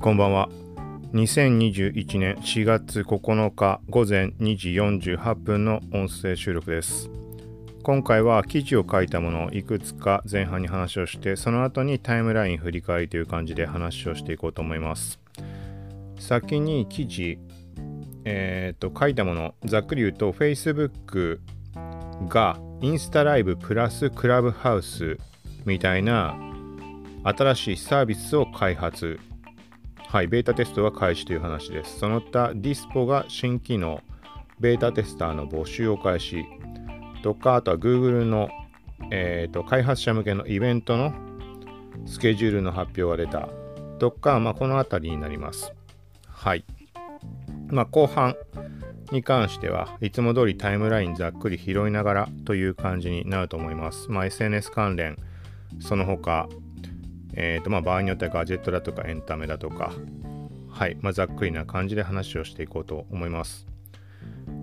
こんばんは。2021年4月9日午前2時48分の音声収録です。今回は記事を書いたものをいくつか前半に話をして、その後にタイムライン振り返りという感じで話をしていこうと思います。先に記事、え、ー、と、書いたもの、ざっくり言うと Facebook がインスタライブプラスクラブハウスみたいな新しいサービスを開発はい、ベータテストが開始という話です。その他、ディスポが新機能、ベータテスターの募集を開始とか、あとは Google の、えーと、開発者向けのイベントのスケジュールの発表が出たとか、まあ、この辺りになります。はい。まあ、後半に関してはいつも通りタイムラインざっくり拾いながらという感じになると思います。まあ、SNS 関連、その他、えーとまあ、場合によってはガジェットだとかエンタメだとか、はいまあ、ざっくりな感じで話をしていこうと思います。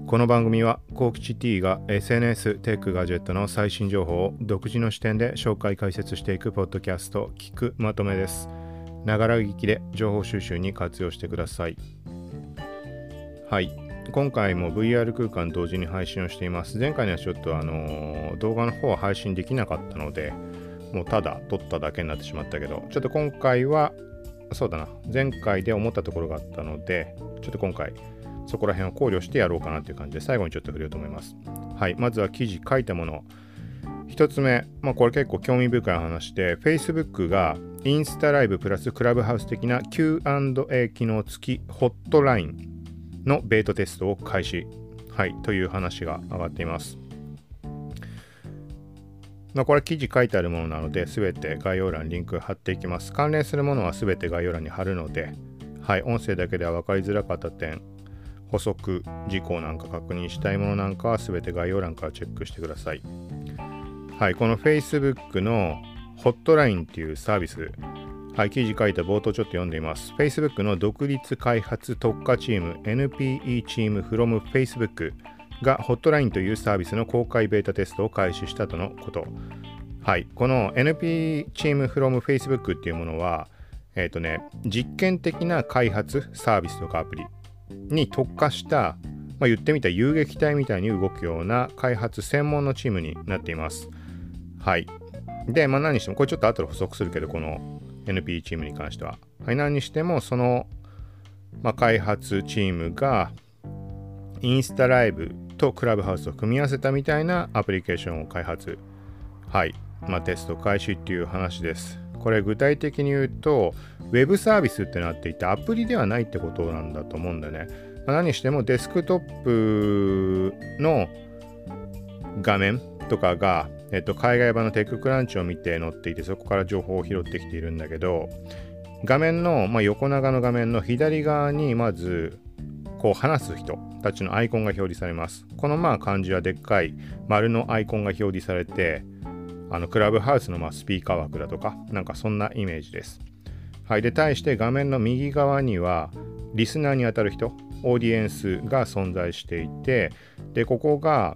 この番組は、コーキチ T が SNS、テック、ガジェットの最新情報を独自の視点で紹介解説していくポッドキャスト、聞くまとめです。ながら聞きで情報収集に活用してください。はい。今回も VR 空間同時に配信をしています。前回にはちょっとあの、動画の方は配信できなかったので、もうただ撮っただけになってしまったけど、ちょっと今回は、そうだな、前回で思ったところがあったので、ちょっと今回、そこら辺を考慮してやろうかなという感じで、最後にちょっと触れようと思います。はい、まずは記事書いたもの。1つ目、まあ、これ結構興味深い話で、Facebook がインスタライブプラスクラブハウス的な Q&A 機能付きホットラインのベートテストを開始、はい、という話が上がっています。まあ、これ記事書いてあるものなので、すべて概要欄にリンク貼っていきます。関連するものはすべて概要欄に貼るので、はい、音声だけでは分かりづらかった点、補足事項なんか確認したいものなんかはすべて概要欄からチェックしてください。はい、この Facebook のホットラインっていうサービス、はい、記事書いた冒頭ちょっと読んでいます。Facebook の独立開発特化チーム NPE チーム from Facebook がホットラインというサービスの公開ベータテストを開始したとのこと。はい。この NP チーム from Facebook っていうものは、えっ、ー、とね、実験的な開発サービスとかアプリに特化した、まあ、言ってみた遊撃隊みたいに動くような開発専門のチームになっています。はい。で、まあ何にしても、これちょっと後で補足するけど、この NP チームに関しては。はい、何にしても、その、まあ、開発チームがインスタライブとクラブハウスを組み合わせたみたいなアプリケーションを開発。はい。まあ、テスト開始っていう話です。これ具体的に言うと、ウェブサービスってなっていて、アプリではないってことなんだと思うんだよね。まあ、何してもデスクトップの画面とかが、えっと、海外版のテッククランチを見て載っていて、そこから情報を拾ってきているんだけど、画面の、まあ、横長の画面の左側にまずこう話す人たちのアイコンが表示されます。このまあ漢字はでっかい丸のアイコンが表示されて、あのクラブハウスのまスピーカー枠だとか、なんかそんなイメージです。はい。で、対して画面の右側には、リスナーにあたる人、オーディエンスが存在していて、で、ここが、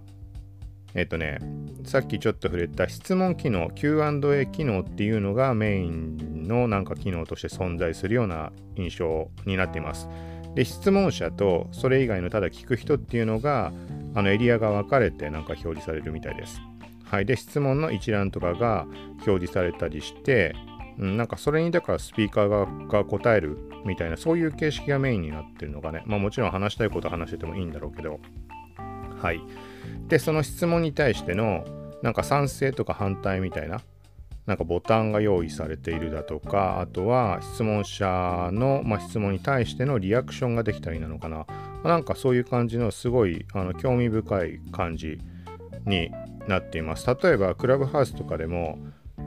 えっとね、さっきちょっと触れた質問機能、Q&A 機能っていうのがメインのなんか機能として存在するような印象になっています。で質問者とそれ以外のただ聞く人っていうのがあのエリアが分かれてなんか表示されるみたいです。はい、で質問の一覧とかが表示されたりして、うん、なんかそれにだからスピーカーが答えるみたいなそういう形式がメインになってるのがね。まあもちろん話したいこと話しててもいいんだろうけど。はい。でその質問に対してのなんか賛成とか反対みたいななんかボタンが用意されているだとか、あとは質問者の、まあ、質問に対してのリアクションができたりなのかな。まあ、なんかそういう感じのすごいあの興味深い感じになっています。例えば、クラブハウスとかでも、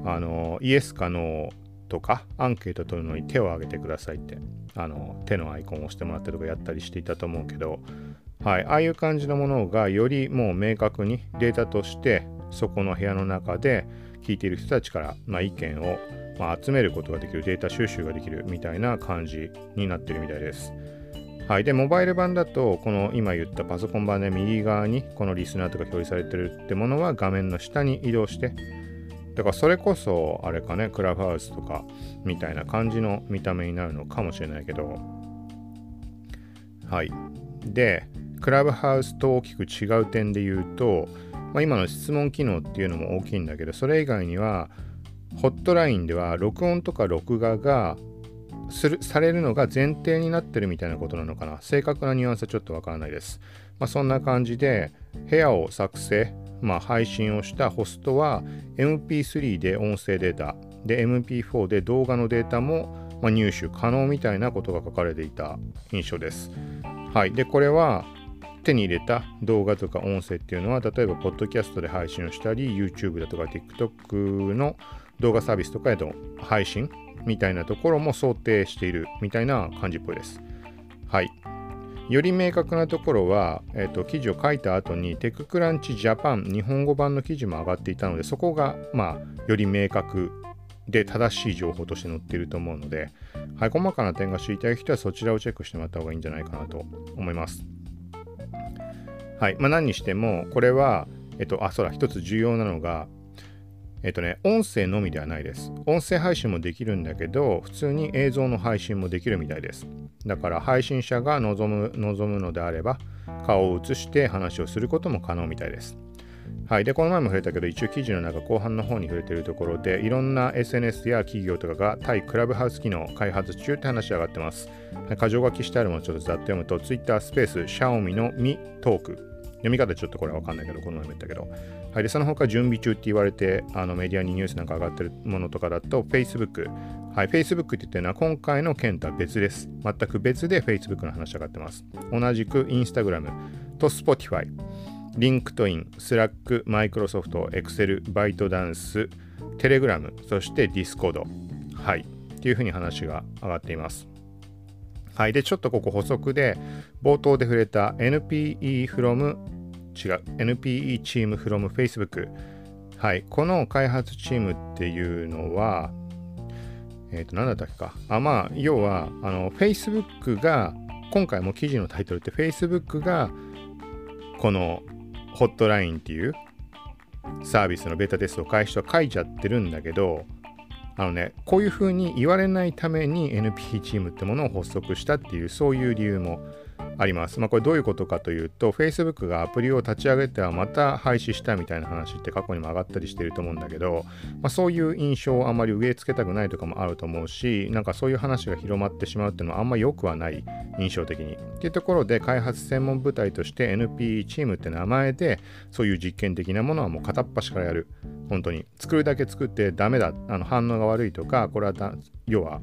あのイエスかノーとかアンケート取るのに手を挙げてくださいってあの手のアイコンを押してもらったりとかやったりしていたと思うけど、はい、ああいう感じのものがよりもう明確にデータとしてそこの部屋の中で聞いている人たちから、まあ、意見を、まあ、集めることができる、データ収集ができるみたいな感じになってるみたいです。はい。で、モバイル版だと、この今言ったパソコン版で右側にこのリスナーとか表示されてるってものは画面の下に移動して、だからそれこそあれかねクラブハウスとかみたいな感じの見た目になるのかもしれないけどはいでクラブハウスと大きく違う点で言うと、まあ、今の質問機能っていうのも大きいんだけどそれ以外にはホットラインでは録音とか録画がするされるのが前提になってるみたいなことなのかな正確なニュアンスはちょっとわからないです、まあ、そんな感じで部屋を作成、まあ、配信をしたホストは MP3 で音声データで MP4 で動画のデータもま入手可能みたいなことが書かれていた印象です。はい。で、これは手に入れた動画とか音声っていうのは、例えば、ポッドキャストで配信をしたり、YouTube だとか TikTok の動画サービスとかへの配信みたいなところも想定しているみたいな感じっぽいです。はい。より明確なところは、えーと、記事を書いた後にテッククランチジャパン日本語版の記事も上がっていたのでそこが、まあ、より明確で正しい情報として載っていると思うので、はい、細かな点が知りたい人はそちらをチェックしてもらった方がいいんじゃないかなと思います。はい、まあ、何にしてもこれは、えっと、あ、そうだ、一つ重要なのが、えっとね、音声のみではないです。音声配信もできるんだけど、普通に映像の配信もできるみたいです。だから配信者が望む望むのであれば、顔を映して話をすることも可能みたいです。はい。で、この前も触れたけど、一応記事の中後半の方に触れてるところで、いろんな SNS や企業とかが対クラブハウス機能開発中って話上がってます。箇条書きしてあるものをちょっとざっと読むと、Twitter スペース、Xiaomi のミトーク読み方ちょっとこれわかんないけど、この前も言ったけど。はい、で、その他準備中って言われて、あのメディアにニュースなんか上がってるものとかだと、Facebook。はい、Facebook って言ってるのは今回の件とは別です。全く別で Facebook の話上がってます。同じく Instagram と Spotify、LinkedIn、Slack、Microsoft、Excel、ByteDance、Telegram、そして Discord。はい、っていうふうに話が上がっています。はい。で、ちょっとここ補足で、冒頭で触れた NPE from 違う NPE チーム from Facebook はい。この開発チームっていうのはえっ、ー、と何だったっけか。あまあ要はあの Facebook が今回も記事のタイトルって Facebook がこのホットラインっていうサービスのベータテストを開始と書いちゃってるんだけどあのねこういうふうに言われないために NPE チームってものを発足したっていうそういう理由もあります。まあ、これどういうことかというと、Facebook がアプリを立ち上げてはまた廃止したみたいな話って過去にも上がったりしてると思うんだけど、まあ、そういう印象をあんまり植え付けたくないとかもあると思うし、なんかそういう話が広まってしまうっていうのはあんま良くはない印象的に。っていうところで開発専門部隊として NP チームって名前でそういう実験的なものはもう片っ端からやる。本当に。作るだけ作ってダメだ、あの反応が悪いとか、これは要は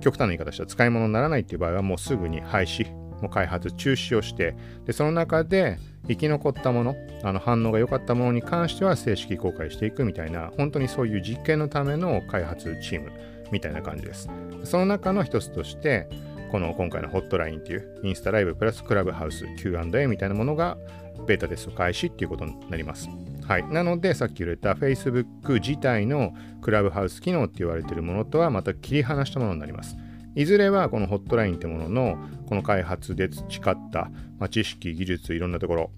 極端な言い方したら使い物にならないっていう場合はもうすぐに廃止もう開発中止をしてでその中で生き残ったものあの反応が良かったものに関しては正式公開していくみたいな本当にそういう実験のための開発チームみたいな感じですその中の一つとしてこの今回のホットラインっていうインスタライブプラスクラブハウス Q&A みたいなものがベータテスト開始っていうことになりますはい。なので、さっき言われた Facebook 自体のクラブハウス機能って言われてるものとはまた切り離したものになります。いずれはこのホットラインってもののこの開発で培った、まあ、知識技術いろんなところ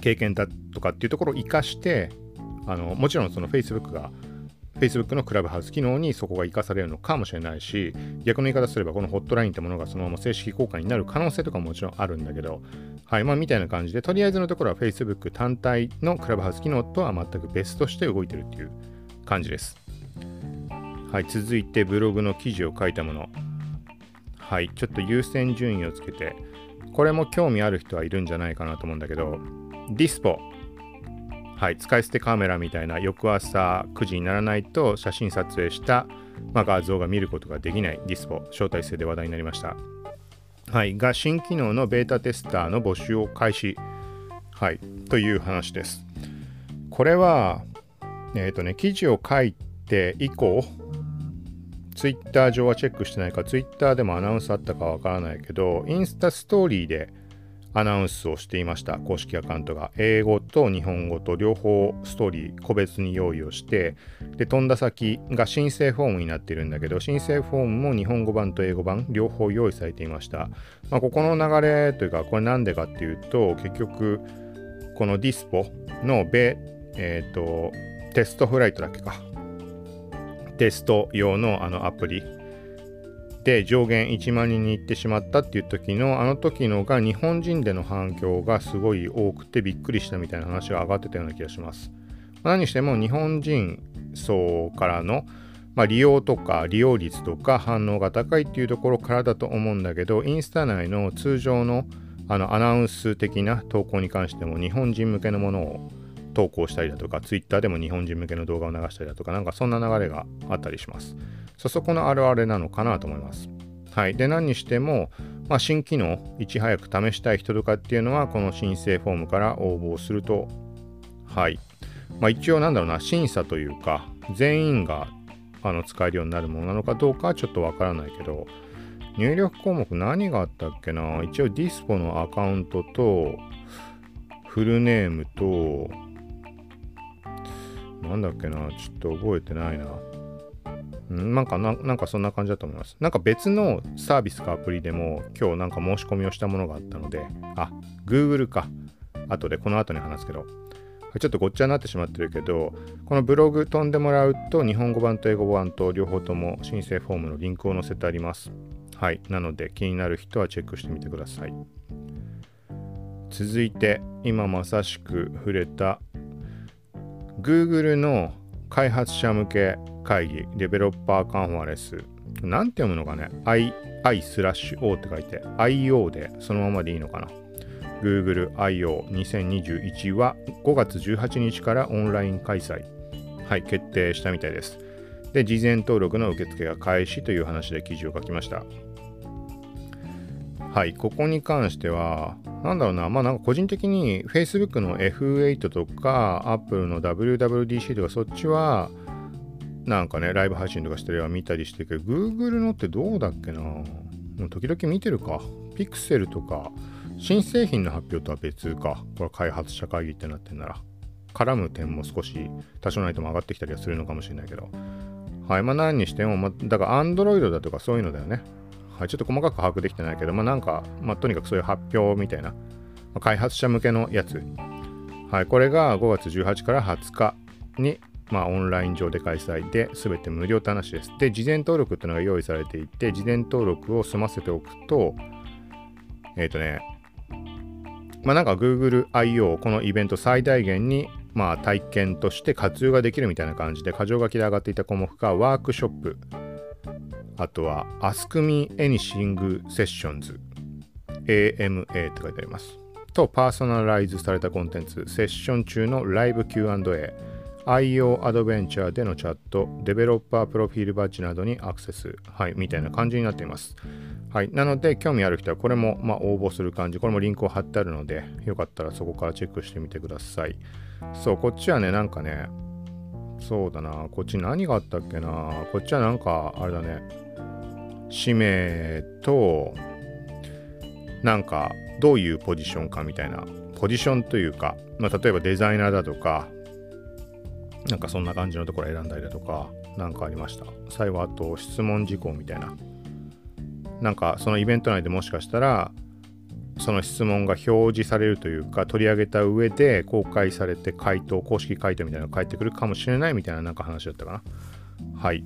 経験だとかっていうところを生かしてあのもちろんその Facebook が Facebook のクラブハウス機能にそこが生かされるのかもしれないし逆の言い方すればこのホットラインってものがそのまま正式公開になる可能性とかももちろんあるんだけどはいまあみたいな感じでとりあえずのところは Facebook 単体のクラブハウス機能とは全く別として動いてるっていう感じですはい、続いてブログの記事を書いたもの。はい、ちょっと優先順位をつけて、これも興味ある人はいるんじゃないかなと思うんだけど、ディスポ。はい、使い捨てカメラみたいな翌朝9時にならないと写真撮影した、まあ、画像が見ることができないディスポ、招待制で話題になりました。はい、が新機能のベータテスターの募集を開始。はい、という話です。これは、えっ、ー、とね、記事を書いて以降、ツイッター上はチェックしてないか、ツイッターでもアナウンスあったかわからないけど、インスタストーリーでアナウンスをしていました、公式アカウントが。英語と日本語と両方ストーリー個別に用意をして、で、飛んだ先が申請フォームになっているんだけど、申請フォームも日本語版と英語版両方用意されていました。まあ、ここの流れというか、これなんでかっていうと、結局、このディスポのベ、えっ、ー、と、テストフライトだっけか。テスト用のあのアプリで上限1万人に行ってしまったっていう時のあの時のが日本人での反響がすごい多くてびっくりしたみたいな話が上がってたような気がします。何にしても日本人層からの、まあ、利用とか利用率とか反応が高いっていうところからだと思うんだけどインスタ内の通常のあのアナウンス的な投稿に関しても日本人向けのものを投稿したりだとか Twitter でも日本人向けの動画を流したりだとかなんかそんな流れがあったりします。そそこのあるあるなのかなと思います。はい。で、何にしても、まあ、新機能、いち早く試したい人とかっていうのは、この申請フォームから応募すると、はい。まあ、一応なんだろうな、審査というか、全員があの使えるようになるものなのかどうかはちょっとわからないけど、入力項目何があったっけな？一応ディスポのアカウントと、フルネームと、なんだっけなちょっと覚えてないな。んなんかな、なんかそんな感じだと思います。なんか別のサービスかアプリでも今日なんか申し込みをしたものがあったので、あ、Google か。後でこの後に話すけど。ちょっとごっちゃになってしまってるけど、このブログ飛んでもらうと日本語版と英語版と両方とも申請フォームのリンクを載せてあります。はい。なので気になる人はチェックしてみてください。続いて今まさしく触れた Google の開発者向け会議、デベロッパーカンファレンス。なんて読むのかね ?i, i スラッシュ o って書いて IO でそのままでいいのかな ?Google I.O.2021 は5月18日からオンライン開催。はい、決定したみたいです。で、事前登録の受付が開始という話で記事を書きました。はい、ここに関しては、なんだろうな、まあなんか個人的に Facebook の F8 とか Apple の WWDC とかそっちはなんかね、ライブ配信とかしてるは見たりしてるけど、Google のってどうだっけな？もう時々見てるか？Pixel とか、新製品の発表とは別か。これ開発者会議ってなってんなら。絡む点も少し多少ないとも上がってきたりはするのかもしれないけど。はい。まあ何にしても、まあ、だから Android だとかそういうのだよね。はい。ちょっと細かく把握できてないけど、まあなんか、まあとにかくそういう発表みたいな、まあ、開発者向けのやつ。はい。これが5月18から20日にまあ、オンライン上で開催で全て無料って話です。で、事前登録っていうのが用意されていて、事前登録を済ませておくと、えっ、ー、とね、まあなんか Google I.O. このイベント最大限にまあ体験として活用ができるみたいな感じで、箇条書きで上がっていた項目がワークショップ、あとは Ask Me Anything Sessions、AMA って書いてあります。と、パーソナライズされたコンテンツ、セッション中のライブ Q&A、IO アドベンチャーでのチャット、デベロッパープロフィールバッジなどにアクセス、はい、みたいな感じになっています。はい、なので、興味ある人はこれも、まあ、応募する感じ、これもリンクを貼ってあるので、よかったらそこからチェックしてみてください。そう、こっちはね、なんかね、そうだな、こっち何があったっけな、こっちはなんか、あれだね、氏名と、なんか、どういうポジションかみたいな、ポジションというか、まあ、例えばデザイナーだとか、なんかそんな感じのところ選んだりだとか、なんかありました。最後、あと質問事項みたいな。なんかそのイベント内でもしかしたら、その質問が表示されるというか、取り上げた上で公開されて回答、公式回答みたいなのが返ってくるかもしれないみたいななんか話だったかな。はい。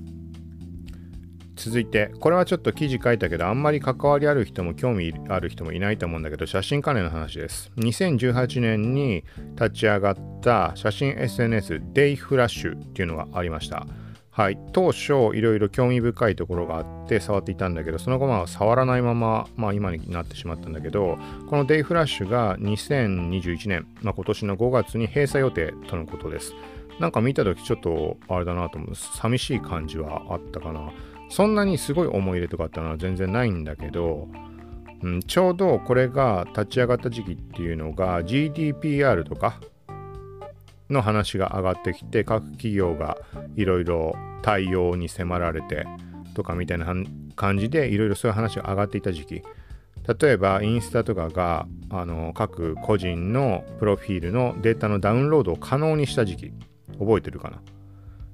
続いて、これはちょっと記事書いたけど、あんまり関わりある人も興味ある人もいないと思うんだけど、写真関連の話です。2018年に立ち上がった写真 SNS デイフラッシュっていうのがありました。はい、当初いろいろ興味深いところがあって触っていたんだけどその後まあ触らないまま、まあ、今になってしまったんだけどこのデイフラッシュが2021年、まあ、今年の5月に閉鎖予定とのことです。なんか見た時ちょっとあれだなと思う。寂しい感じはあったかな。そんなにすごい思い入れとかあってのは全然ないんだけど、うん、ちょうどこれが立ち上がった時期っていうのが GDPR とかの話が上がってきて各企業がいろいろ対応に迫られてとかみたいな感じでいろいろそういう話が上がっていた時期。例えばインスタとかがあの各個人のプロフィールのデータのダウンロードを可能にした時期。覚えてるかな？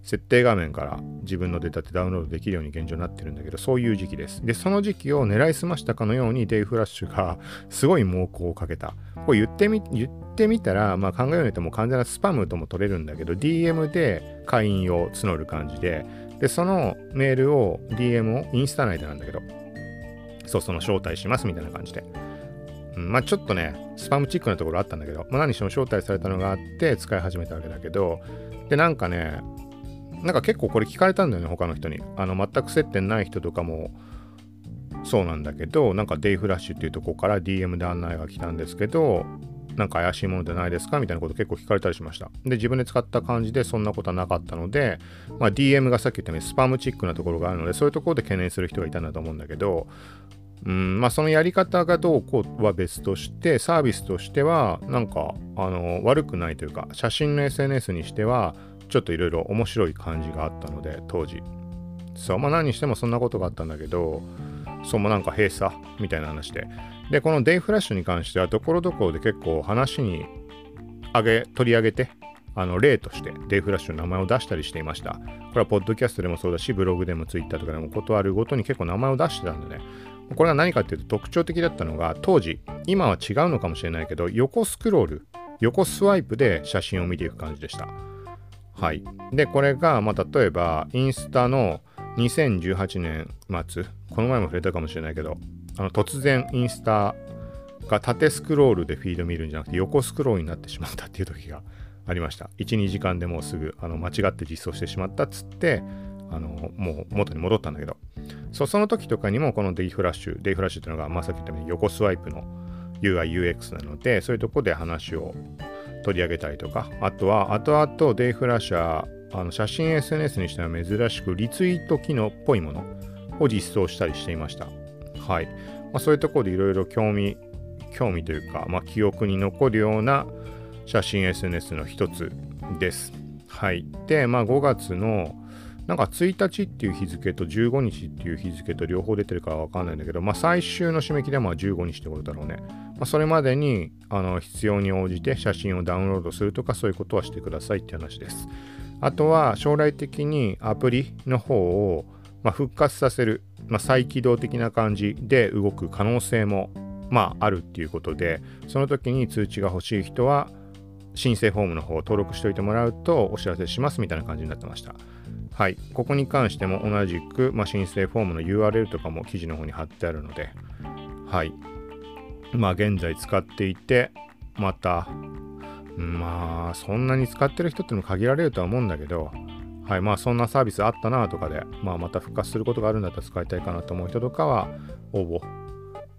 設定画面から自分のデータってダウンロードできるように現状になってるんだけど、そういう時期です。で、その時期を狙いすましたかのようにデイフラッシュがすごい猛攻をかけた。これ言ってみ、言ってみたら、まあ考えようによっても完全なスパムとも取れるんだけど、DM で会員を募る感じで、で、そのメールを、DM をインスタ内でなんだけど、そう、その招待しますみたいな感じで。うん、まあちょっとね、スパムチックなところあったんだけど、まあ、何しろ招待されたのがあって使い始めたわけだけど、で、なんかね、なんか結構これ聞かれたんだよね、他の人に。あの、全く接点ない人とかもそうなんだけど、なんかデイフラッシュっていうとこから DM で案内が来たんですけど、なんか怪しいものじゃないですかみたいなこと結構聞かれたりしました。で、自分で使った感じでそんなことはなかったので、まあ、DM がさっき言ったようにスパムチックなところがあるので、そういうところで懸念する人がいたんだと思うんだけど、うんまあ、そのやり方がどうこうは別として、サービスとしては、なんか、あの、悪くないというか、写真の SNS にしては、ちょっといろいろ面白い感じがあったので、当時。そう、まあ何にしてもそんなことがあったんだけど、そう、もなんか閉鎖みたいな話で。で、このデイフラッシュに関しては、ところどころで結構話に上げ、取り上げて、あの例としてデイフラッシュの名前を出したりしていました。これはポッドキャストでもそうだし、ブログでもツイッターとかでも断るごとに結構名前を出してたんでね。これは何かっていうと特徴的だったのが、当時、今は違うのかもしれないけど、横スクロール、横スワイプで写真を見ていく感じでした。はい。で、これが、まあ、例えば、インスタの2018年末、この前も触れたかもしれないけど、あの突然インスタが縦スクロールでフィード見るんじゃなくて横スクロールになってしまったっていう時がありました。1、2時間でもうすぐあの間違って実装してしまったっつって、あのもう元に戻ったんだけど、そその時とかにもこのデイフラッシュ、デイフラッシュっていうのが、まあ、さっき言ったように横スワイプの UI、UX なので、そういうとこで話を取り上げたりとか、あとは後々デイフラッシャーあの写真 SNS にしては珍しくリツイート機能っぽいものを実装したりしていました。はい。まあ、そういうところでいろいろ興味、興味というか、まあ、記憶に残るような写真 SNS の一つです。はい。で、まあ、5月のなんか1日っていう日付と15日っていう日付と両方出てるからわかんないんだけど、まあ最終の締め切りはまあ15日ってことだろうね。まあ、それまでにあの必要に応じて写真をダウンロードするとかそういうことはしてくださいって話です。あとは将来的にアプリの方を、まあ、復活させる、まあ、再起動的な感じで動く可能性もまああるっていうことでその時に通知が欲しい人は申請フォームの方を登録しておいてもらうとお知らせしますみたいな感じになってました。はい。ここに関しても同じく、まあ、申請フォームの URL とかも記事の方に貼ってあるので、はい。まあ、現在使っていて、また、まあ、そんなに使ってる人ってのも限られるとは思うんだけど、はい。まあ、そんなサービスあったなとかで、まあ、また復活することがあるんだったら使いたいかなと思う人とかは、応募、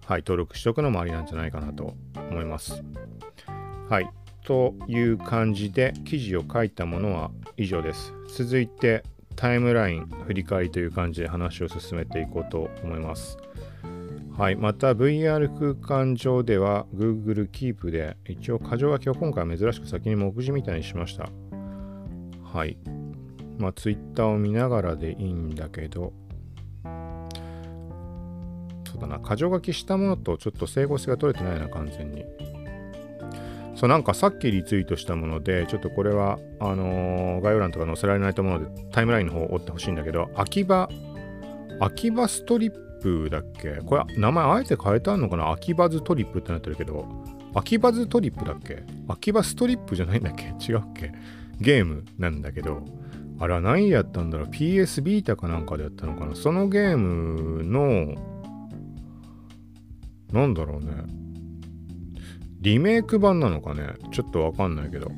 はい。登録しておくのもありなんじゃないかなと思います。はい。という感じで記事を書いたものは以上です。続いてタイムライン振り返りという感じで話を進めていこうと思います。はい。また VR 空間上では Google Keep で一応箇条書きを今回珍しく先に目次みたいにしました。はい。まあ Twitter を見ながらでいいんだけど、そうだな、箇条書きしたものとちょっと整合性が取れてないな、完全に。そうなんかさっきリツイートしたもので、ちょっとこれは、あのー、概要欄とか載せられないと思うので、タイムラインの方を追ってほしいんだけど、秋葉、秋葉ストリップだっけ？これ、名前あえて変えたのかな？秋葉ズトリップってなってるけど、秋葉ズトリップだっけ？秋葉ストリップじゃないんだっけ？違うっけ？ゲームなんだけど、あれは何やったんだろう ?PS ビータかなんかでやったのかな？そのゲームの、なんだろうね。リメイク版なのかね？ちょっとわかんないけど。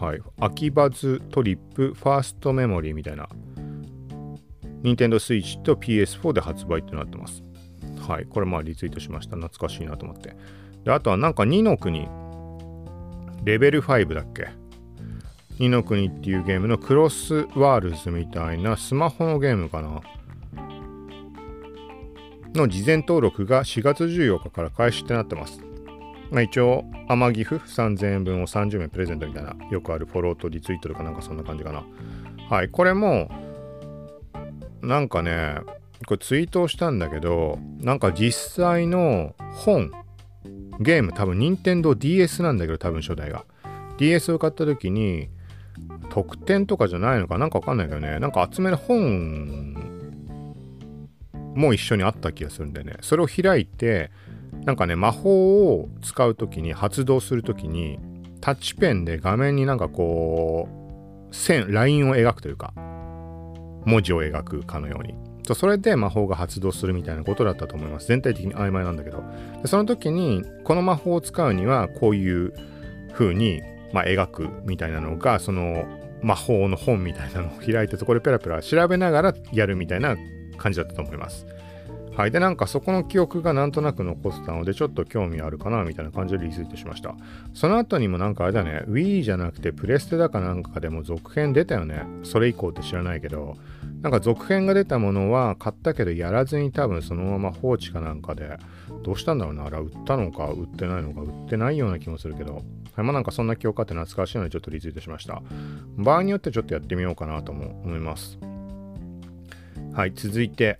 はい。秋葉ズトリップファーストメモリーみたいな。Nintendo Switch と PS4 で発売ってなってます。はい。これまあリツイートしました。懐かしいなと思って。で、あとはなんか2の国。レベル5だっけ ?2 の国っていうゲームのクロスワールズみたいなスマホのゲームかな？の事前登録が4月14日から開始ってなってます。まあ、一応、天岐阜3000円分を30名プレゼントみたいな、よくあるフォローとリツイートとかなんかそんな感じかな。はい、これも、なんかね、これツイートをしたんだけど、なんか実際の本、ゲーム、多分任天堂 DS なんだけど、多分初代が。DS を買った時に、特典とかじゃないのかなんかわかんないけどね、なんか集める本も一緒にあった気がするんでね、それを開いて、なんかね、魔法を使う時に、発動する時に、タッチペンで画面になんかこう、線、ラインを描くというか、文字を描くかのように。それで魔法が発動するみたいなことだったと思います。全体的に曖昧なんだけど。でその時に、この魔法を使うには、こういう風に、まあ、描くみたいなのが、その魔法の本みたいなのを開いて、そこでペラペラ調べながらやるみたいな感じだったと思います。はい。で、なんかそこの記憶がなんとなく残ってたので、ちょっと興味あるかな、みたいな感じでリツイートしました。その後にもなんかあれだね、Wii じゃなくてプレステだかなんかでも続編出たよね。それ以降って知らないけど、なんか続編が出たものは買ったけどやらずに多分そのまま放置かなんかで、どうしたんだろうな、あれ売ったのか売ってないのか売ってないような気もするけど、はい、まあなんかそんな記憶あって懐かしいのでちょっとリツイートしました。場合によってちょっとやってみようかなとも思います。はい、続いて、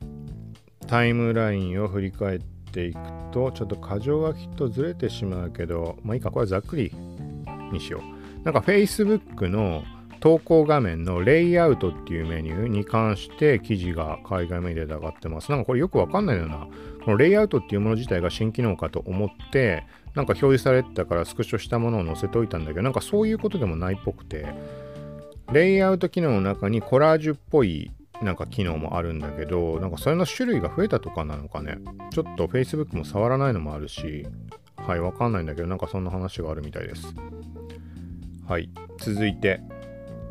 タイムラインを振り返っていくと、ちょっと箇条書きとずれてしまうけど、まあいいか、これはざっくりにしよう。なんか Facebook の投稿画面のレイアウトっていうメニューに関して記事が海外メディアで上がってます。なんかこれよくわかんないような、このレイアウトっていうもの自体が新機能かと思って、なんか表示されてたからスクショしたものを載せておいたんだけど、なんかそういうことでもないっぽくて、レイアウト機能の中にコラージュっぽいなんか機能もあるんだけど、なんかそれの種類が増えたとかなのかね。ちょっと Facebook も触らないのもあるし、はい、わかんないんだけど、なんかそんな話があるみたいです。はい、続いて、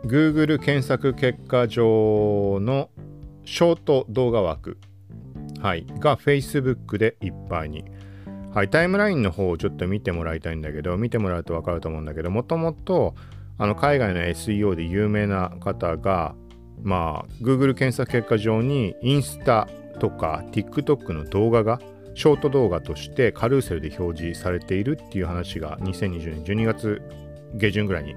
Google 検索結果上のショート動画枠、はい、が Facebook でいっぱいに。はい、タイムラインの方をちょっと見てもらいたいんだけど、見てもらうとわかると思うんだけど、もともとあの海外の SEO で有名な方がまあ Google 検索結果上にインスタとか TikTok の動画がショート動画としてカルーセルで表示されているっていう話が2020年12月下旬ぐらいに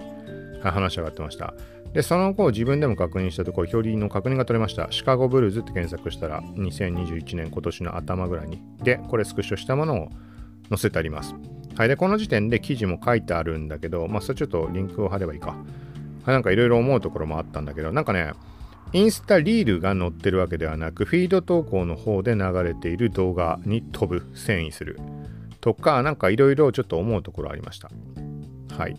話し上がってました。で、その後自分でも確認したところ、表裏の確認が取れました。シカゴブルーズって検索したら2021年今年の頭ぐらいに。で、これスクショしたものを載せてあります。はい。で、この時点で記事も書いてあるんだけど、まあ、それちょっとリンクを貼ればいいか。はい。なんかいろいろ思うところもあったんだけど、なんかね、インスタリールが載ってるわけではなく、フィード投稿の方で流れている動画に飛ぶ、遷移するとか、なんかいろいろちょっと思うところありました。はい。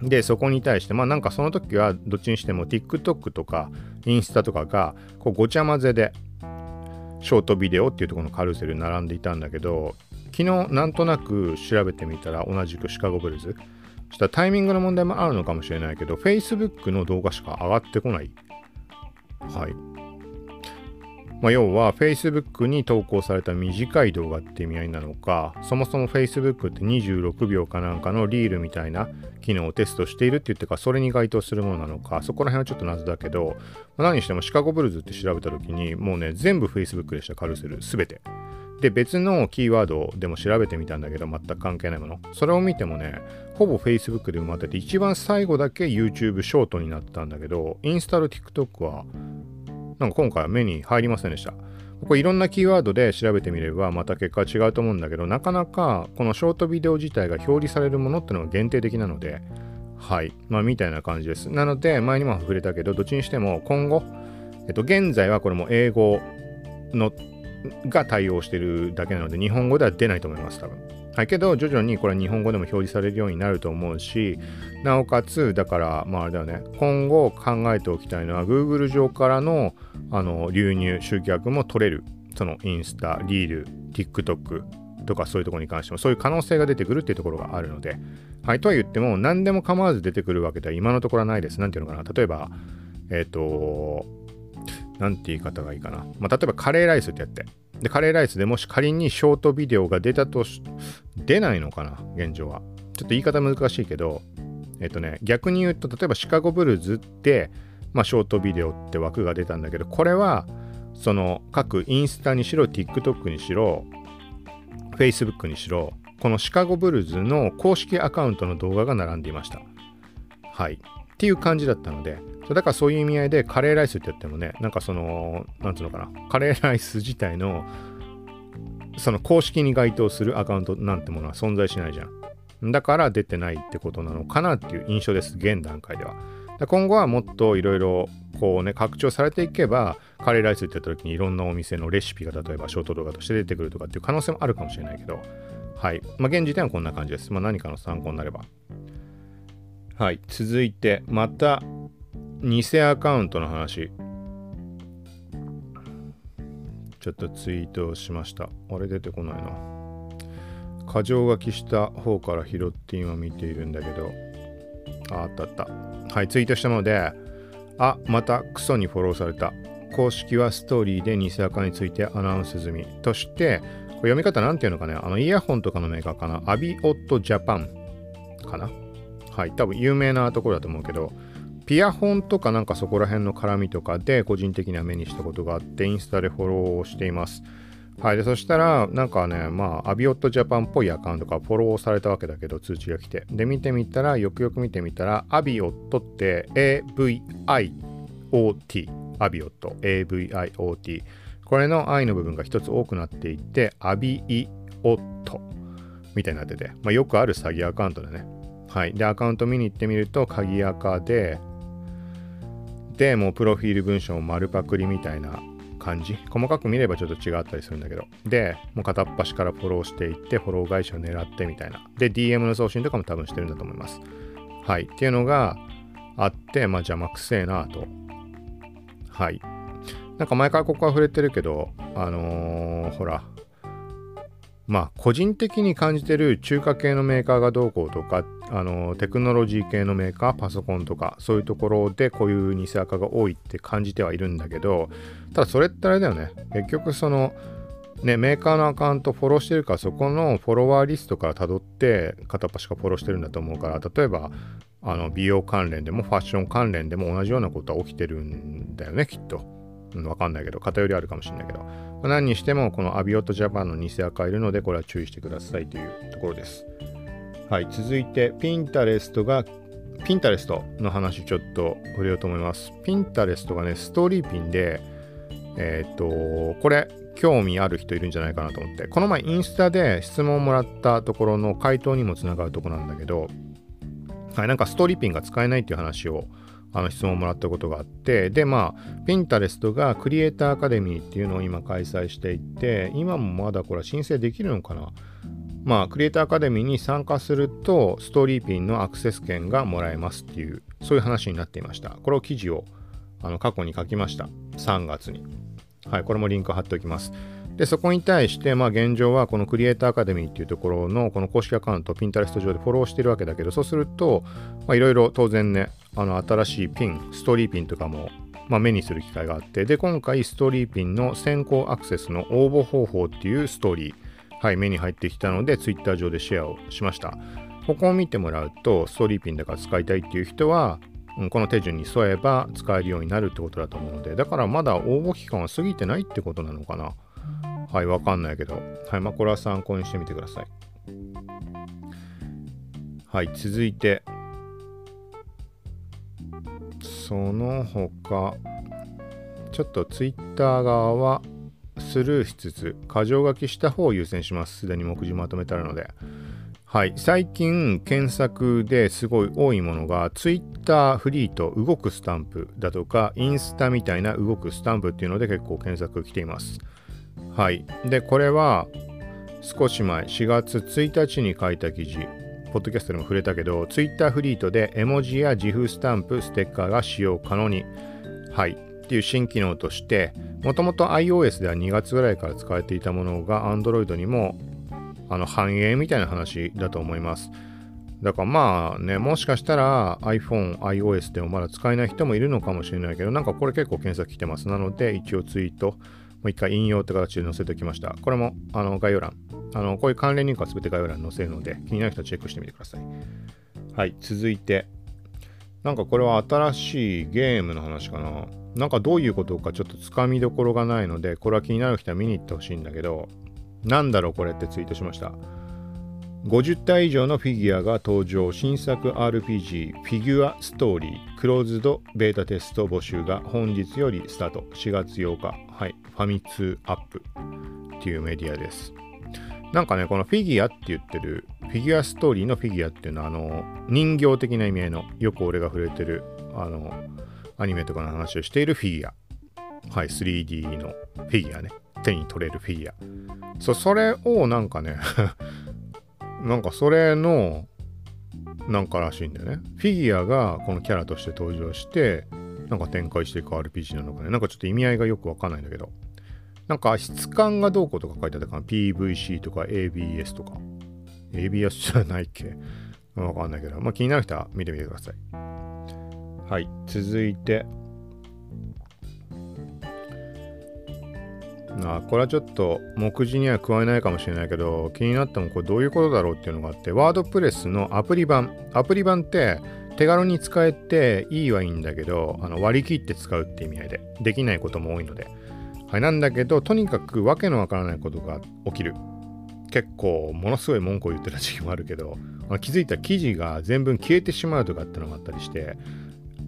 で、そこに対して、まあなんかその時はどっちにしても TikTok とかインスタとかがこうごちゃ混ぜでショートビデオっていうところのカルセル並んでいたんだけど、昨日なんとなく調べてみたら同じくシカゴブルーズ。したタイミングの問題もあるのかもしれないけど、Facebook の動画しか上がってこないはい。まあ、要は Facebook に投稿された短い動画って意味合いなのか、そもそも Facebook って26秒かなんかのリールみたいな機能をテストしているって言ってか、それに該当するものなのか、そこら辺はちょっと謎だけど、まあ、何にしてもシカゴブルズって調べた時に、もうね、全部 Facebook でした、カルセル、全て。で、別のキーワードでも調べてみたんだけど、全く関係ないもの。それを見てもね、ほぼ Facebook で埋まってて、一番最後だけ YouTube ショートになったんだけど、インスタと TikTok は、なんか今回は目に入りませんでした。これいろんなキーワードで調べてみればまた結果は違うと思うんだけど、なかなかこのショートビデオ自体が表示されるものってのは限定的なので、はい。まあ、みたいな感じです。なので、前にも触れたけど、どっちにしても今後、えっと、現在はこれも英語のが対応してるだけなので、日本語では出ないと思います、多分。はい、けど、徐々にこれは日本語でも表示されるようになると思うし、なおかつ、だから、まああれだよね、今後考えておきたいのは、Google 上からのあの流入、集客も取れる。そのインスタ、リール、TikTok とかそういうところに関しても、そういう可能性が出てくるっていうところがあるので、はい、とは言っても、何でも構わず出てくるわけでは今のところはないです。なんていうのかな。例えば、えっ、ー、と、なんて言い方がいいかな。まあ、例えばカレーライスってやって。で、カレーライスでもし仮にショートビデオが出たとし、出ないのかな、現状は。ちょっと言い方難しいけど、えっとね、逆に言うと、例えばシカゴブルーズって、まあ、ショートビデオって枠が出たんだけど、これは、その各インスタにしろ、TikTok にしろ、Facebook にしろ、このシカゴブルーズの公式アカウントの動画が並んでいました。はい。っていう感じだったので、だからそういう意味合いでカレーライスって言ってもね、なんかその、なんつうのかな、カレーライス自体の、その公式に該当するアカウントなんてものは存在しないじゃん。だから出てないってことなのかなっていう印象です、現段階では。今後はもっといろいろこうね拡張されていけばカレーライスって言った時にいろんなお店のレシピが例えばショート動画として出てくるとかっていう可能性もあるかもしれないけど。はい。まあ現時点はこんな感じです、まあ、何かの参考になれば。はい。続いてまた偽アカウントの話。ちょっとツイートをしました。あれ出てこないな。箇条書きした方から拾って今見ているんだけど。ああったあった。はいツイートしたのであまたクソにフォローされた。公式はストーリーで偽アカについてアナウンス済み。としてこれ読み方なんていうのかね？あのイヤホンとかのメーカーかな？アビオットジャパンかな？はい多分有名なところだと思うけど。ピアホンとかなんかそこら辺の絡みとかで個人的には目にしたことがあってインスタでフォローをしていますはい。で、そしたら、なんかね、まあ、アビオットジャパンっぽいアカウントがフォローされたわけだけど、通知が来て。で、見てみたら、よくよく見てみたら、アビオットって AVIOT。アビオット。AVIOT。これの I の部分が一つ多くなっていって、アビイオットみたいになってて、まあ、よくある詐欺アカウントだね。はい。で、アカウント見に行ってみると、鍵アカで、で、もうプロフィール文章を丸パクリみたいな感じ？細かく見ればちょっと違ったりするんだけど。でもう片っ端からフォローしていってフォロー返しを狙ってみたいな。で DM の送信とかも多分してるんだと思います。はい。っていうのがあってまあ邪魔くせえなと。はい。なんか前からここは触れてるけどあのー、ほらまあ個人的に感じてる中華系のメーカーがどうこうとかあのテクノロジー系のメーカーパソコンとかそういうところでこういう偽垢が多いって感じてはいるんだけどただそれってあれだよね。結局そのね、メーカーのアカウントフォローしてるからそこのフォロワーリストから辿って片っ端かフォローしてるんだと思うから例えばあの美容関連でもファッション関連でも同じようなことは起きてるんだよねきっと、わかんないけど偏りあるかもしれないけどま何にしてもこのアビオットジャパンの偽アカいるのでこれは注意してくださいというところです。はい、続いてピンタレストがピンタレストの話ちょっと触れようと思います。ピンタレストがねストーリーピンでえー、っとこれ興味ある人いるんじゃないかなと思ってこの前インスタで質問をもらったところの回答にもつながるとこなんだけど、はい、なんかストーリーピンが使えないっていう話をあの質問をもらったことがあってでまあピンタレストがクリエイターアカデミーっていうのを今開催していて今もまだこれは申請できるのかな。まあクリエイターアカデミーに参加するとストーリーピンのアクセス権がもらえますっていうそういう話になっていました。これを記事をあの過去に書きました。3月に。はいこれもリンク貼っておきます。で、そこに対して、まあ現状はこのクリエイターアカデミーっていうところのこの公式アカウント、ピンタレスト上でフォローしてるわけだけど、そうすると、まあいろいろ当然ね、あの新しいピン、ストーリーピンとかも、まあ、目にする機会があって、で、今回ストーリーピンの先行アクセスの応募方法っていうストーリー、はい、目に入ってきたので、Twitter 上でシェアをしました。ここを見てもらうと、ストーリーピンだから使いたいっていう人は、この手順に沿えば使えるようになるってことだと思うので、だからまだ応募期間は過ぎてないってことなのかな。はい、わかんないけど、はい、まあ、これは参考にしてみてください。はい、続いて、その他、ちょっとツイッター側はスルーしつつ、箇条書きした方を優先します。すでに目次まとめてあるので。はい、最近検索ですごい多いものが Twitter フリーと動くスタンプだとかインスタみたいな動くスタンプっていうので結構検索来ています。はい。で、これは少し前、4月1日に書いた記事、ポッドキャストでも触れたけど、Twitter フリートで絵文字や自負スタンプ、ステッカーが使用可能に。はい。っていう新機能として、もともと iOS では2月ぐらいから使えていたものが Android にもあの反映みたいな話だと思います。だからまあね、もしかしたら iPhone、iOS でもまだ使えない人もいるのかもしれないけど、なんかこれ結構検索来てます。なので、一応ツイート、もう一回引用って形で載せておきました。これもあの概要欄、あのこういう関連リンクは全て概要欄に載せるので、気になる人はチェックしてみてください。はい、続いて、なんかこれは新しいゲームの話かな。なんかどういうことかちょっとつかみどころがないので、これは気になる人は見に行ってほしいんだけど、なんだろうこれってツイートしました。50体以上のフィギュアが登場。新作 RPG フィギュアストーリークローズドベータテスト募集が本日よりスタート。4月8日。はい。ファミ通アップっていうメディアです。なんかねこのフィギュアって言ってるフィギュアストーリーのフィギュアっていうのはあの人形的な意味合いのよく俺が触れてるあのアニメとかの話をしているフィギュア。はい。3D のフィギュアね。手に取れるフィギュア。そそれをなんかねなんかそれのなんからしいんだよね。フィギュアがこのキャラとして登場してなんか展開していく RPG なのかね。なんかちょっと意味合いがよくわかんないんだけど。なんか質感がどうこうとか書いてあったかな。PVC とか ABS とか。ABS じゃないっけ？わかんないけど、まあ、気になる人は見てみてください。はい、続いて、あこれはちょっと目次には加えないかもしれないけど気になってもこれどういうことだろうっていうのがあってワードプレスのアプリ版。アプリ版って手軽に使えていいはいいんだけどあの割り切って使うって意味合いでできないことも多いので、はい、なんだけどとにかくわけのわからないことが起きる。結構ものすごい文句を言ってた時期もあるけど気づいた記事が全文消えてしまうとかってのがあったりして、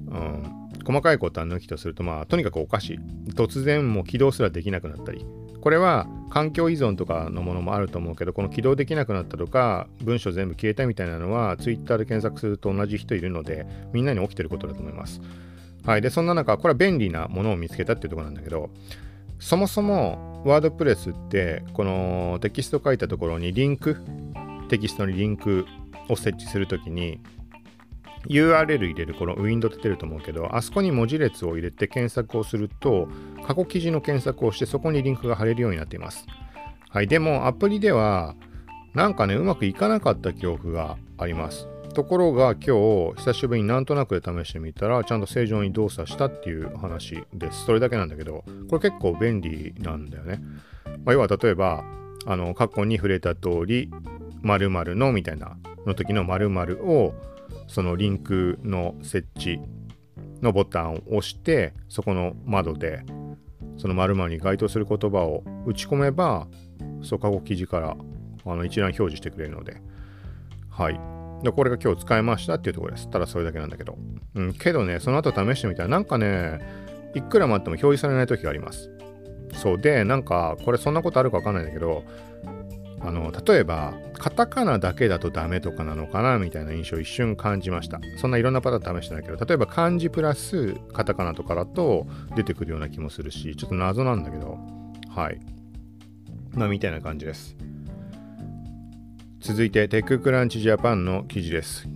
うん、細かいことは抜きとするとまあとにかくおかしい。突然もう起動すらできなくなったり。これは環境依存とかのものもあると思うけどこの起動できなくなったとか文章全部消えたみたいなのは Twitter で検索すると同じ人いるのでみんなに起きてることだと思います。はい。でそんな中これは便利なものを見つけたっていうところなんだけどそもそもワードプレスってこのテキスト書いたところにリンクテキストにリンクを設置するときに URL 入れるこのウィンドウってると思うけどあそこに文字列を入れて検索をすると過去記事の検索をしてそこにリンクが貼れるようになっています。はい、でもアプリではなんかねうまくいかなかった記憶があります。ところが今日久しぶりになんとなくで試してみたらちゃんと正常に動作したっていう話です。それだけなんだけどこれ結構便利なんだよね。まあ、要は例えばあの過去に触れた通り〇〇のみたいなの時の〇〇をそのリンクの設置のボタンを押してそこの窓でその〇〇に該当する言葉を打ち込めばそう過去記事からあの一覧表示してくれるので。はい。でこれが今日使いましたっていうところです。ただそれだけなんだけど。うん。けどねその後試してみたらなんかねいくら待っても表示されない時があります。そう。でなんかこれそんなことあるかわかんないんだけどあの例えばカタカナだけだとダメとかなのかなみたいな印象を一瞬感じました。そんないろんなパターン試してないけど例えば漢字プラスカタカナとかだと出てくるような気もするしちょっと謎なんだけどはい。まあみたいな感じです。続いて TechCrunch Japan の記事です。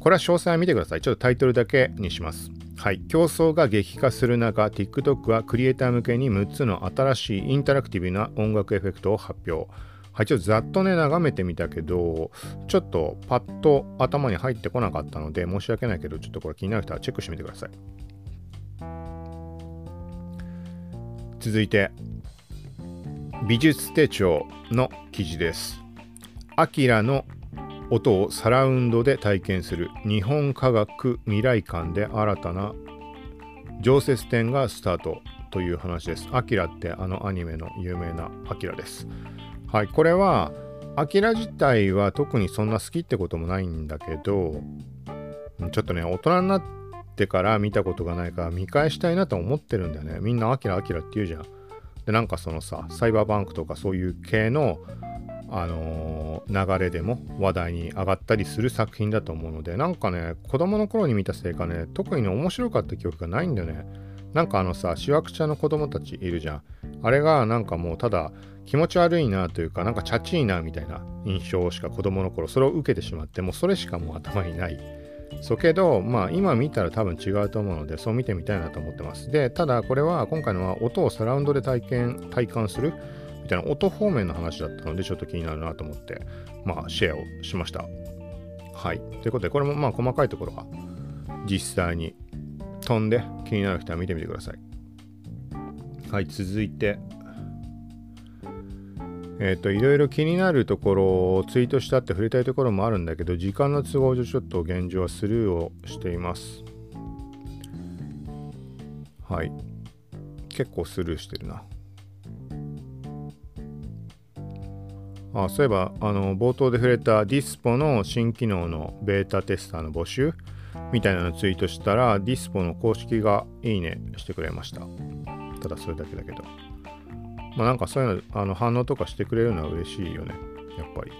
これは詳細は見てください。ちょっとタイトルだけにします。はい、競争が激化する中 TikTok はクリエイター向けに6つの新しいインタラクティブな音楽エフェクトを発表。はい、ちょっとざっとね、眺めてみたけど、ちょっとパッと頭に入ってこなかったので、申し訳ないけど、ちょっとこれ気になる人はチェックしてみてください。続いて、美術手帳の記事です。アキラの音をサラウンドで体験する日本科学未来館で新たな常設展がスタートという話です。アキラってあのアニメの有名なアキラです。はい、これは、アキラ自体は特にそんな好きってこともないんだけど、ちょっとね、大人になってから見たことがないから見返したいなと思ってるんだよね。みんなアキラアキラって言うじゃん。で、なんかそのさ、サイバーバンクとかそういう系の、あのー、流れでも話題に上がったりする作品だと思うので、なんかね、子供の頃に見たせいかね、特にね、面白かった記憶がないんだよね。なんかあのさ、しわくちゃの子供たちいるじゃん。あれがなんかもうただ、気持ち悪いなというかなんかチャチいなみたいな印象しか子供の頃それを受けてしまってもうそれしかもう頭にない。そうけどまあ今見たら多分違うと思うのでそう見てみたいなと思ってます。でただこれは今回のは音をサラウンドで体験体感するみたいな音方面の話だったのでちょっと気になるなと思ってまあシェアをしました。はい。ということでこれもまあ細かいところは実際に飛んで気になる人は見てみてください。はい続いてえっ、ー、と、いろいろ気になるところをツイートしたって触れたいところもあるんだけど、時間の都合上ちょっと現状はスルーをしています。はい。結構スルーしてるな。あそういえばあの冒頭で触れたディスポの新機能のベータテスターの募集みたいなのツイートしたらディスポの公式がいいねしてくれましたただそれだけだけど。まあなんかそういうのあの反応とかしてくれるのは嬉しいよね。やっぱり。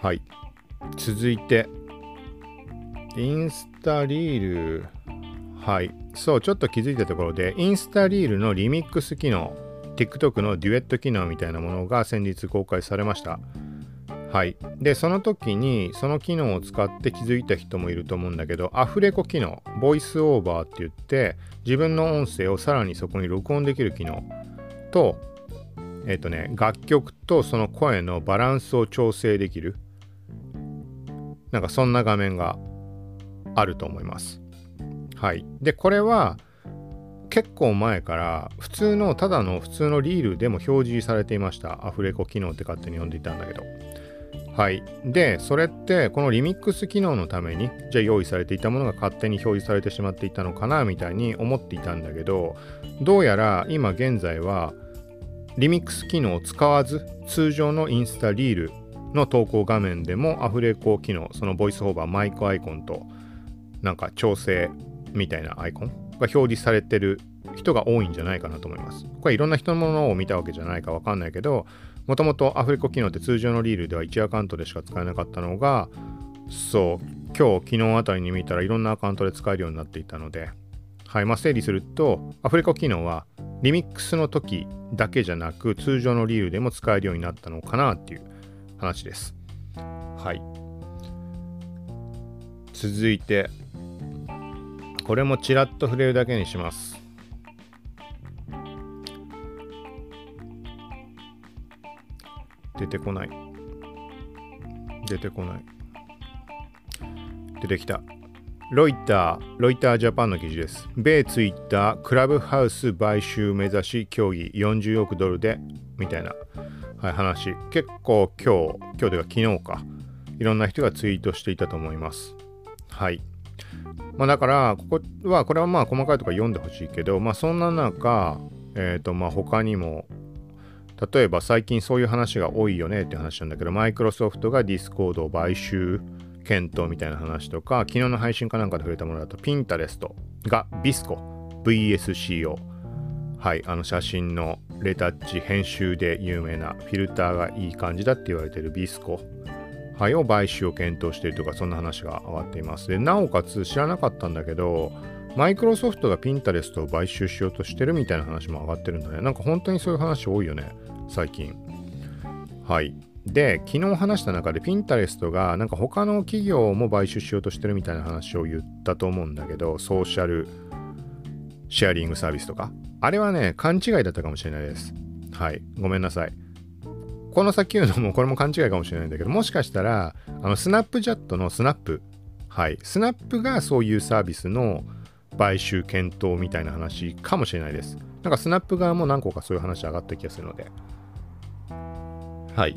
はい。続いて。インスタリール、はい。そう、ちょっと気づいたところで、インスタリールのリミックス機能、TikTok のデュエット機能みたいなものが先日公開されました。はい。で、その時に、その機能を使って気づいた人もいると思うんだけど、アフレコ機能、ボイスオーバーって言って、自分の音声をさらにそこに録音できる機能と、えっ、ー、とね、楽曲とその声のバランスを調整できる。なんかそんな画面があると思います。はい。で、これは結構前から普通の、ただの普通のリールでも表示されていました。アフレコ機能って勝手に呼んでいたんだけど。はい。で、それってこのリミックス機能のために、じゃあ用意されていたものが勝手に表示されてしまっていたのかなみたいに思っていたんだけど、どうやら今現在はリミックス機能を使わず、通常のインスタリールの投稿画面でもアフレコ機能、そのボイスオーバーマイクアイコンとなんか調整みたいなアイコンが表示されてる人が多いんじゃないかなと思います。これいろんな人のものを見たわけじゃないかわかんないけど、もともとアフレコ機能って通常のリールでは1アカウントでしか使えなかったのが、そう、今日、昨日あたりに見たらいろんなアカウントで使えるようになっていたので、はい、まあ、整理すると、アフレコ機能はリミックスの時だけじゃなく、通常のリールでも使えるようになったのかなっていう話です。はい。続いて、これもちらっと触れるだけにします。出てこない。出てこない。出てきた。ロイター、ロイタージャパンの記事です。米ツイッター、クラブハウス買収目指し協議40億ドルで、みたいな、はい、話。結構今日、今日では昨日か、いろんな人がツイートしていたと思います。はい。まあだから、ここは、これはまあ細かいとか読んでほしいけど、まあそんな中、えっ、ー、とまあ他にも、例えば最近そういう話が多いよねって話なんだけど、マイクロソフトがディスコードを買収検討みたいな話とか、昨日の配信かなんかで触れたものだと、ピンタレストが VSCO VSCO。はい、あの写真のレタッチ編集で有名なフィルターがいい感じだって言われてるビスコ。はい、を買収を検討しているとか、そんな話が上がっています。で、なおかつ知らなかったんだけど、マイクロソフトがピンタレストを買収しようとしてるみたいな話も上がってるんだね。なんか本当にそういう話多いよね、最近。はい。で、昨日話した中でピンタレストがなんか他の企業も買収しようとしてるみたいな話を言ったと思うんだけど、ソーシャルシェアリングサービスとか。あれはね、勘違いだったかもしれないです。はい。ごめんなさい。この先言うのもこれも勘違いかもしれないんだけど、もしかしたら、あの、スナップジャットのスナップ。はい。スナップがそういうサービスの買収検討みたいな話かもしれないです。なんかスナップ側も何個かそういう話上がった気がするので。はい。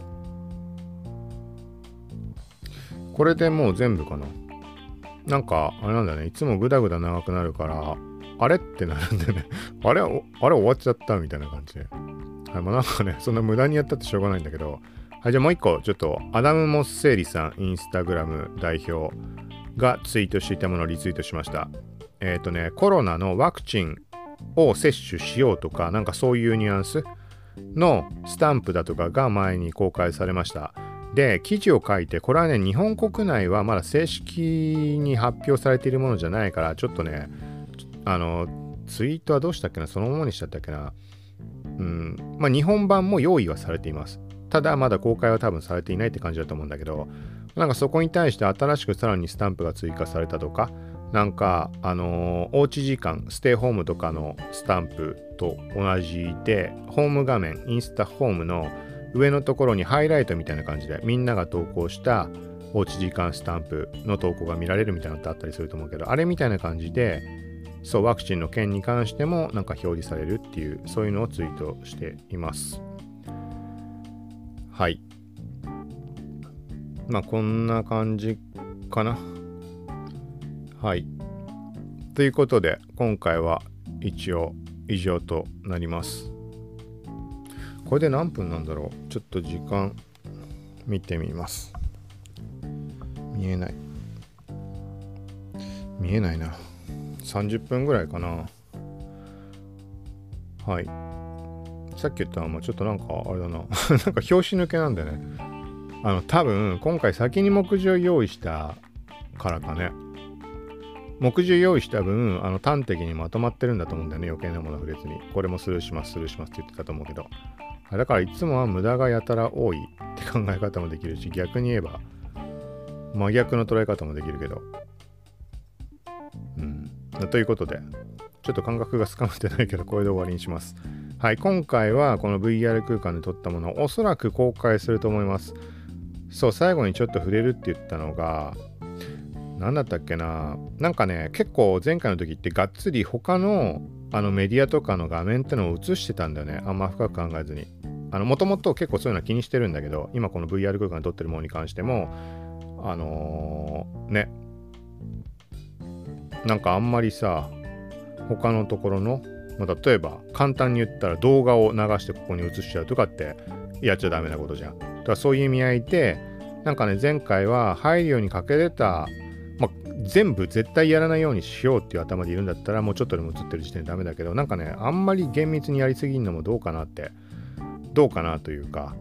これでもう全部かな。なんか、あれなんだね。いつもグダグダ長くなるから、あれってなるんでね。あれ、あれ終わっちゃったみたいな感じで。はい、まあなんかね、そんな無駄にやったってしょうがないんだけど、はい、じゃあもう一個、ちょっと、アダム・モッセーリさん、インスタグラム代表がツイートしていたものをリツイートしました。えっ、ー、とね、コロナのワクチンを接種しようとか、なんかそういうニュアンスのスタンプだとかが前に公開されました。で、記事を書いて、これはね、日本国内はまだ正式に発表されているものじゃないから、ちょっとね、あの、ツイートはどうしたっけな、そのままにしちゃったっけな。うん、まあ、日本版も用意はされています。ただ、まだ公開は多分されていないって感じだと思うんだけど、なんかそこに対して新しくさらにスタンプが追加されたとか、なんか、あのー、おうち時間、ステイホームとかのスタンプと同じで、ホーム画面、インスタホームの上のところにハイライトみたいな感じでみんなが投稿したおうち時間スタンプの投稿が見られるみたいなのってあったりすると思うけどあれみたいな感じでそうワクチンの件に関してもなんか表示されるっていうそういうのをツイートしています。はい。まあこんな感じかな。はい。ということで今回は一応以上となります。これで何分なんだろう？ちょっと時間見てみます。見えない。見えないな。30分ぐらいかな。はい。さっき言ったのもちょっとなんかあれだな。なんか拍子抜けなんだよね。あの多分今回先に目次を用意したからかね。目次用意した分あの端的にまとまってるんだと思うんだよね余計なもの触れずに。これもスルーしますスルーしますって言ってたと思うけど。だからいつもは無駄がやたら多いって考え方もできるし逆に言えば真逆の捉え方もできるけど。うん。ということでちょっと感覚がつかめてないけどこれで終わりにします。はい今回はこの VR 空間で撮ったものをおそらく公開すると思います。そう最後にちょっと触れるって言ったのが何だったっけな。なんかね結構前回の時ってがっつり他のあのメディアとかの画面ってのを映してたんだよね。あんま深く考えずに。あのもともと結構そういうのは気にしてるんだけど今この VR 空間で撮ってるものに関してもあのー、ね。なんかあんまりさ他のところの、まあ、例えば簡単に言ったら動画を流してここに映しちゃうとかってやっちゃダメなことじゃん。だからそういう意味合いでなんかね前回は配慮にかけてた、全部絶対やらないようにしようっていう頭でいるんだったらもうちょっとでも映ってる時点でダメだけどなんかねあんまり厳密にやりすぎるのもどうかなってどうかなというか。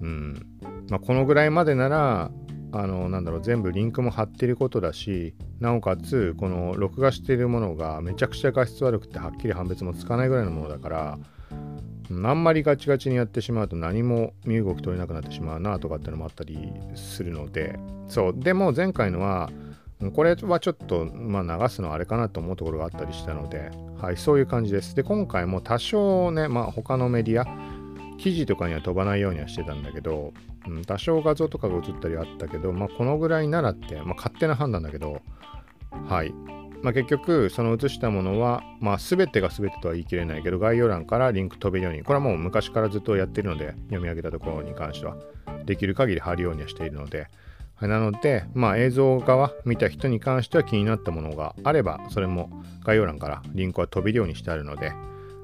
うん。まあこのぐらいまでならあのなんだろう全部リンクも貼ってることだしなおかつこの録画してるものがめちゃくちゃ画質悪くてはっきり判別もつかないぐらいのものだからあんまりガチガチにやってしまうと何も身動き取れなくなってしまうなとかってのもあったりするので。そう。でも前回のはこれはちょっと、まあ、流すのはあれかなと思うところがあったりしたので、はい、そういう感じです。で、今回も多少ね、まあ、他のメディア、記事とかには飛ばないようにはしてたんだけど、うん、多少画像とかが映ったりあったけど、まあ、このぐらいならって、まあ、勝手な判断だけど、はい。まあ、結局、その映したものは、まあ、全てが全てとは言い切れないけど、概要欄からリンク飛べるように、これはもう昔からずっとやってるので、読み上げたところに関しては、できる限り貼るようにはしているので、なので、まあ、映像側見た人に関しては気になったものがあれば、それも概要欄からリンクは飛べるようにしてあるので、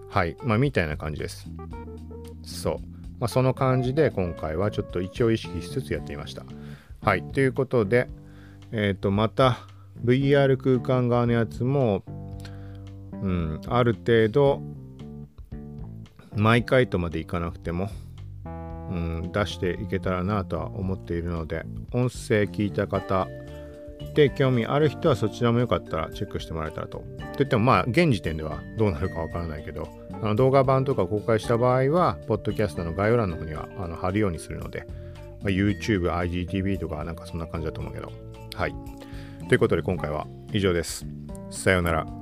はい、まあ、みたいな感じです。そう。まあ、その感じで今回はちょっと一応意識しつつやってみました。はい、ということで、えっ、ー、と、また VR 空間側のやつも、うん、ある程度、毎回とまでいかなくても、うん、出していけたらなとは思っているので音声聞いた方で興味ある人はそちらもよかったらチェックしてもらえたらと。といってもまあ現時点ではどうなるかわからないけどあの動画版とか公開した場合はポッドキャストの概要欄の方にはあの貼るようにするので、まあ、YouTube、IGTV とかなんかそんな感じだと思うけどはい。ということで今回は以上です。さようなら。